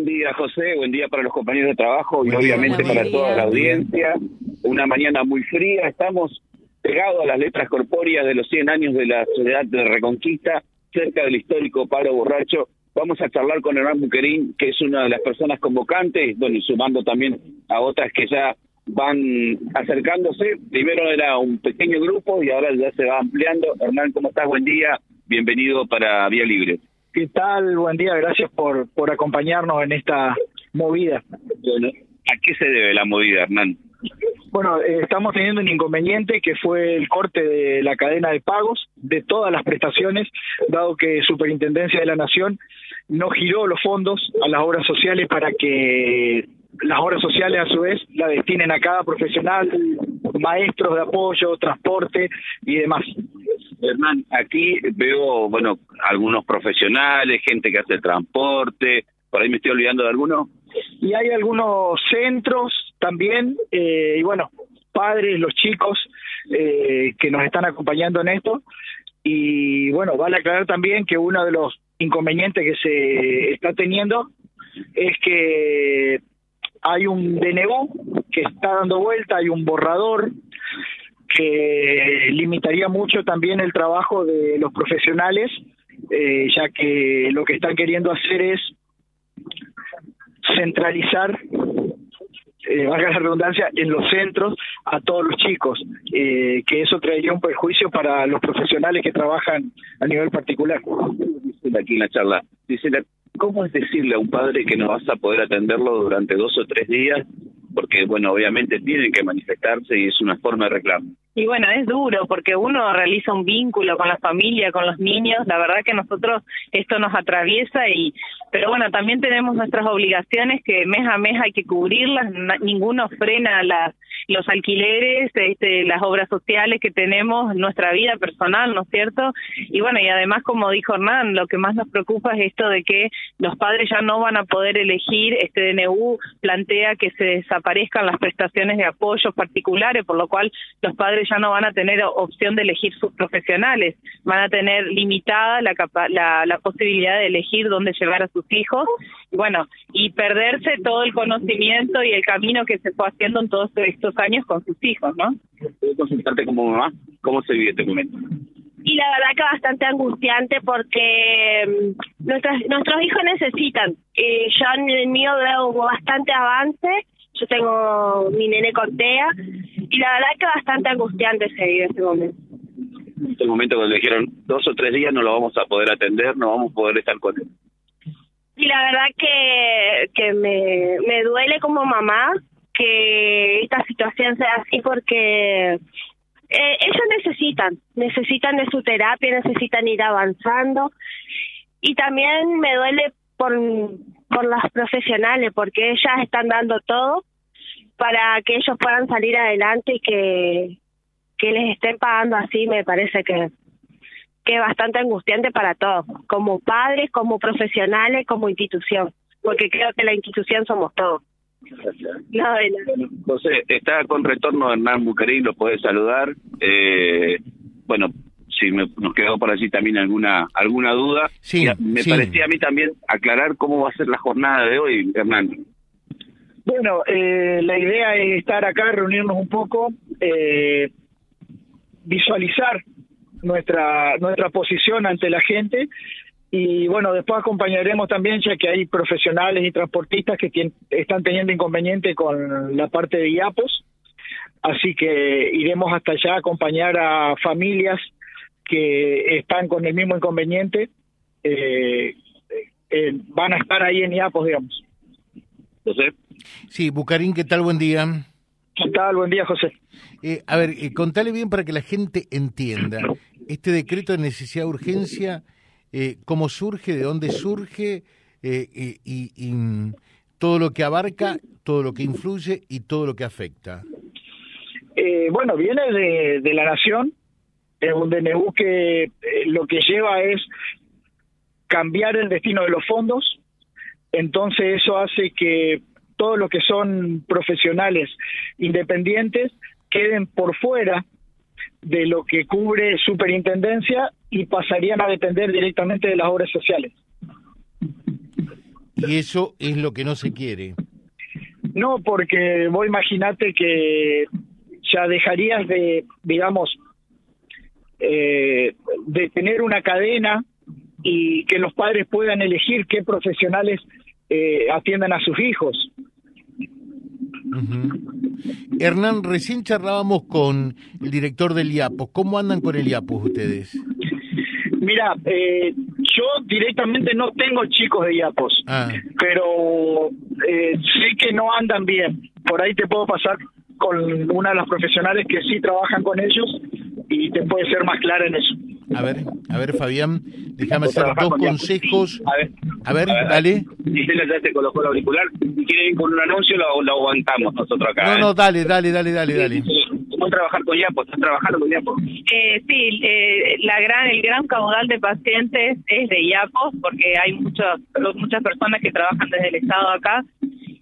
Buen día, José. Buen día para los compañeros de trabajo y obviamente para toda la audiencia. Una mañana muy fría. Estamos pegados a las letras corpóreas de los 100 años de la Sociedad de Reconquista, cerca del histórico Paro Borracho. Vamos a charlar con Hernán Buquerín, que es una de las personas convocantes, bueno, y sumando también a otras que ya van acercándose. Primero era un pequeño grupo y ahora ya se va ampliando. Hernán, ¿cómo estás? Buen día. Bienvenido para Vía Libre. ¿Qué tal? Buen día, gracias por, por acompañarnos en esta movida. Bueno, ¿a qué se debe la movida, Hernán? Bueno, eh, estamos teniendo un inconveniente que fue el corte de la cadena de pagos de todas las prestaciones, dado que Superintendencia de la Nación no giró los fondos a las obras sociales para que las obras sociales a su vez la destinen a cada profesional, maestros de apoyo, transporte y demás. Hernán, aquí veo, bueno, algunos profesionales, gente que hace transporte, por ahí me estoy olvidando de alguno. Y hay algunos centros también, eh, y bueno, padres, los chicos eh, que nos están acompañando en esto. Y bueno, vale aclarar también que uno de los inconvenientes que se está teniendo es que hay un DNU que está dando vuelta, hay un borrador que limitaría mucho también el trabajo de los profesionales, eh, ya que lo que están queriendo hacer es centralizar, eh, valga la redundancia, en los centros a todos los chicos, eh, que eso traería un perjuicio para los profesionales que trabajan a nivel particular. Aquí en la charla, dice, ¿cómo es decirle a un padre que no vas a poder atenderlo durante dos o tres días? Porque, bueno, obviamente tienen que manifestarse y es una forma de reclamo. Y bueno, es duro porque uno realiza un vínculo con la familia, con los niños. La verdad que nosotros esto nos atraviesa y, pero bueno, también tenemos nuestras obligaciones que mes a mes hay que cubrirlas. ninguno frena las los alquileres, este, las obras sociales que tenemos, nuestra vida personal, ¿no es cierto? Y bueno, y además, como dijo Hernán, lo que más nos preocupa es esto de que los padres ya no van a poder elegir, este DNU plantea que se desaparezcan las prestaciones de apoyo particulares, por lo cual los padres ya no van a tener opción de elegir sus profesionales, van a tener limitada la, la, la posibilidad de elegir dónde llevar a sus hijos, bueno, y perderse todo el conocimiento y el camino que se fue haciendo en todos estos años con sus hijos, ¿no? ¿Puedo consultarte como mamá? ¿Cómo se vive este momento? Y la verdad que bastante angustiante porque mm, nuestros, nuestros hijos necesitan. Eh, yo en el mío veo bastante avance, yo tengo mi nene con TEA, y la verdad que bastante angustiante se vive este momento. En este momento cuando le dijeron dos o tres días no lo vamos a poder atender, no vamos a poder estar con él. Y la verdad que, que me, me duele como mamá que esta situación sea así porque eh, ellos necesitan, necesitan de su terapia, necesitan ir avanzando y también me duele por, por las profesionales porque ellas están dando todo para que ellos puedan salir adelante y que, que les estén pagando así me parece que que es bastante angustiante para todos, como padres, como profesionales, como institución, porque creo que la institución somos todos. No, José, está con retorno Hernán Bucarín, lo puedes saludar. Eh, bueno, si me, nos quedó por allí también alguna alguna duda. Sí, me parecía a mí también aclarar cómo va a ser la jornada de hoy, Hernán. Bueno, eh, la idea es estar acá, reunirnos un poco, eh, visualizar nuestra nuestra posición ante la gente y bueno, después acompañaremos también, ya que hay profesionales y transportistas que están teniendo inconveniente con la parte de IAPOS, así que iremos hasta allá a acompañar a familias que están con el mismo inconveniente, eh, eh, van a estar ahí en IAPOS, digamos. José. Sí, Bucarín, ¿qué tal? Buen día. ¿Qué tal? Buen día, José. Eh, a ver, contale bien para que la gente entienda. Este decreto de necesidad de urgencia eh, cómo surge, de dónde surge eh, y, mm, todo lo que abarca, todo lo que influye y todo lo que afecta. Eh, bueno, viene de, la Nación, es un DNU que lo que lleva es cambiar el destino de los fondos, entonces eso hace que todos los que son profesionales independientes queden por fuera de lo que cubre superintendencia y pasarían a depender directamente de las obras sociales. Y eso es lo que no se quiere. No, porque vos imaginate que ya dejarías de, digamos, eh, de tener una cadena y que los padres puedan elegir qué profesionales eh, atiendan a sus hijos. Hernán, recién charlábamos con el director del IAPO. ¿Cómo andan con el IAPO ustedes? Mira, eh, yo directamente no tengo chicos de IAPOS, ah. pero eh, sé que no andan bien. Por ahí te puedo pasar con una de las profesionales que sí trabajan con ellos y te puede ser más clara en eso. A ver, a ver, Fabián, déjame hacer dos consejos. A ver, a ver, dale. Gisela ya te colocó el auricular. Si quiere ir con un anuncio, lo, lo aguantamos nosotros acá. No, no, ¿eh? dale, dale, dale, dale, dale. ¿Cómo trabajar con Yapo? ¿Estás trabajando con Yapo? Eh, sí, eh, la gran, el gran caudal de pacientes es de Yapo, porque hay muchos, muchas personas que trabajan desde el Estado acá.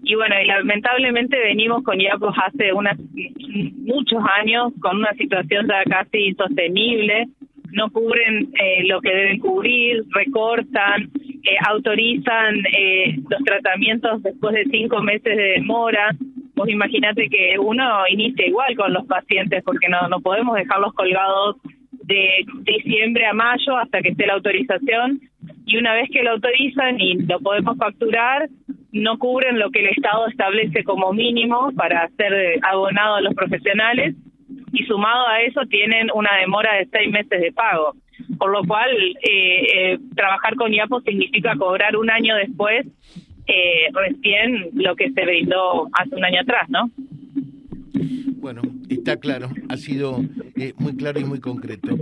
Y bueno, y lamentablemente venimos con Yapos hace unas, muchos años con una situación ya casi insostenible no cubren eh, lo que deben cubrir, recortan, eh, autorizan eh, los tratamientos después de cinco meses de demora. Vos imaginate que uno inicia igual con los pacientes porque no, no podemos dejarlos colgados de diciembre a mayo hasta que esté la autorización y una vez que lo autorizan y lo podemos facturar, no cubren lo que el Estado establece como mínimo para ser abonado a los profesionales y sumado a eso tienen una demora de seis meses de pago. Por lo cual, eh, eh, trabajar con IAPO significa cobrar un año después eh, recién lo que se brindó hace un año atrás, ¿no? Bueno, está claro, ha sido eh, muy claro y muy concreto.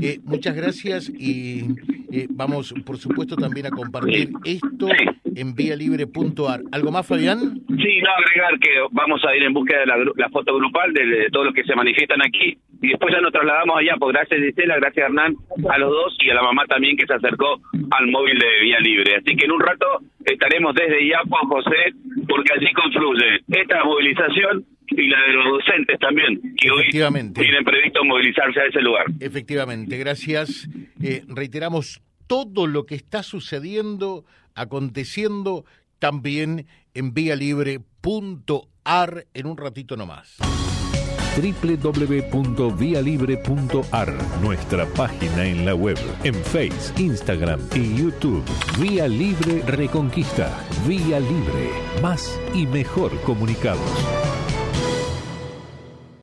Eh, muchas gracias y eh, vamos, por supuesto, también a compartir esto en vialibre.ar. ¿Algo más, Fabián? Sí, no, agregar que vamos a ir en búsqueda de la, foto grupal de, todos los que se manifiestan aquí y después ya nos trasladamos allá, pues gracias Gisela, gracias Hernán, a los dos y a la mamá también que se acercó al móvil de Vía Libre. Así que en un rato estaremos desde Iapo, José, porque allí confluye esta movilización y la de los docentes también, que hoy tienen previsto movilizarse a ese lugar. Efectivamente, gracias. Eh, reiteramos todo lo que está sucediendo, aconteciendo también en vialibre.ar en un ratito nomás www.vialibre.ar, nuestra página en la web, en Face, Instagram y YouTube. Vía Libre Reconquista. Vía Libre. Más y mejor comunicados.